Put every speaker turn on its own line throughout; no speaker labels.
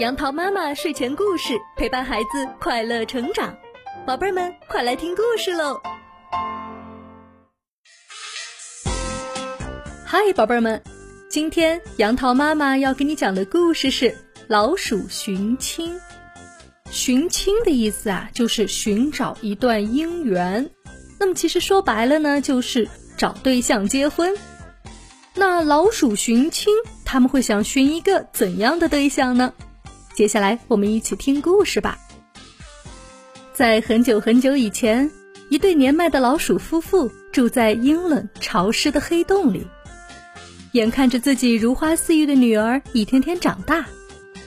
杨桃妈妈睡前故事陪伴孩子快乐成长，宝贝儿们快来听故事喽！嗨，宝贝儿们，今天杨桃妈妈要给你讲的故事是《老鼠寻亲》。寻亲的意思啊，就是寻找一段姻缘。那么其实说白了呢，就是找对象结婚。那老鼠寻亲，他们会想寻一个怎样的对象呢？接下来，我们一起听故事吧。在很久很久以前，一对年迈的老鼠夫妇住在阴冷潮湿的黑洞里。眼看着自己如花似玉的女儿一天天长大，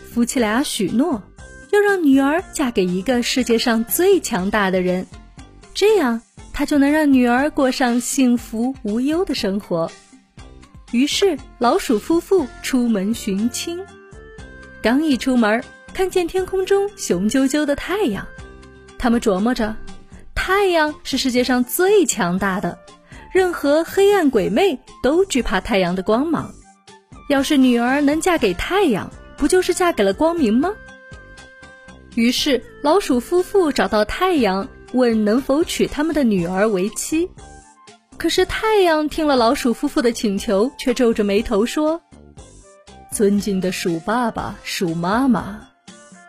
夫妻俩许诺要让女儿嫁给一个世界上最强大的人，这样他就能让女儿过上幸福无忧的生活。于是，老鼠夫妇出门寻亲。刚一出门，看见天空中雄赳赳的太阳，他们琢磨着，太阳是世界上最强大的，任何黑暗鬼魅都惧怕太阳的光芒。要是女儿能嫁给太阳，不就是嫁给了光明吗？于是，老鼠夫妇找到太阳，问能否娶他们的女儿为妻。可是，太阳听了老鼠夫妇的请求，却皱着眉头说。尊敬的鼠爸爸、鼠妈妈，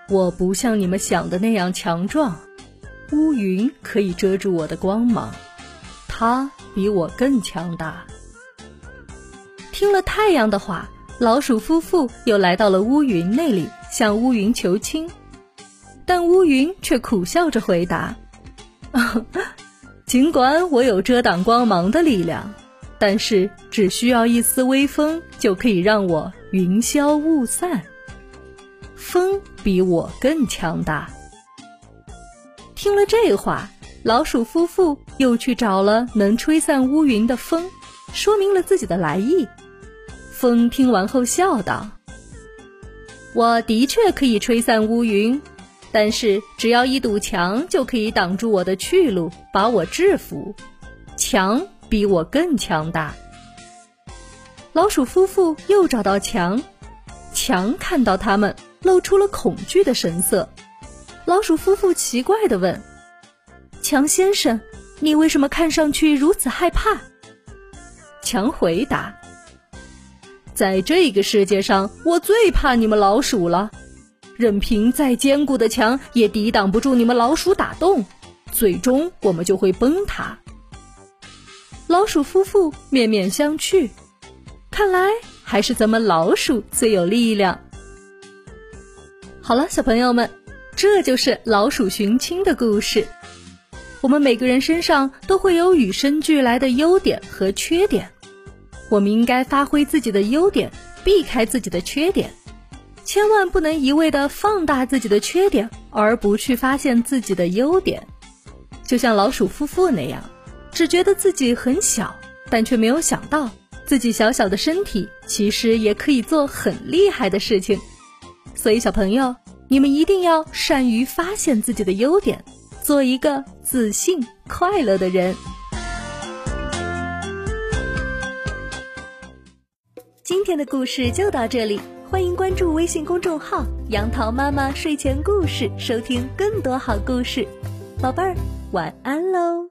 我不像你们想的那样强壮，乌云可以遮住我的光芒，它比我更强大。听了太阳的话，老鼠夫妇又来到了乌云那里，向乌云求亲，但乌云却苦笑着回答：“ 尽管我有遮挡光芒的力量。”但是只需要一丝微风，就可以让我云消雾散。风比我更强大。听了这话，老鼠夫妇又去找了能吹散乌云的风，说明了自己的来意。风听完后笑道：“我的确可以吹散乌云，但是只要一堵墙就可以挡住我的去路，把我制服。墙。”比我更强大。老鼠夫妇又找到墙，墙看到他们，露出了恐惧的神色。老鼠夫妇奇怪的问：“强先生，你为什么看上去如此害怕？”强回答：“在这个世界上，我最怕你们老鼠了。任凭再坚固的墙，也抵挡不住你们老鼠打洞，最终我们就会崩塌。”老鼠夫妇面面相觑，看来还是咱们老鼠最有力量。好了，小朋友们，这就是老鼠寻亲的故事。我们每个人身上都会有与生俱来的优点和缺点，我们应该发挥自己的优点，避开自己的缺点，千万不能一味的放大自己的缺点，而不去发现自己的优点。就像老鼠夫妇那样。只觉得自己很小，但却没有想到自己小小的身体其实也可以做很厉害的事情。所以，小朋友，你们一定要善于发现自己的优点，做一个自信、快乐的人。今天的故事就到这里，欢迎关注微信公众号“杨桃妈妈睡前故事”，收听更多好故事。宝贝儿，晚安喽！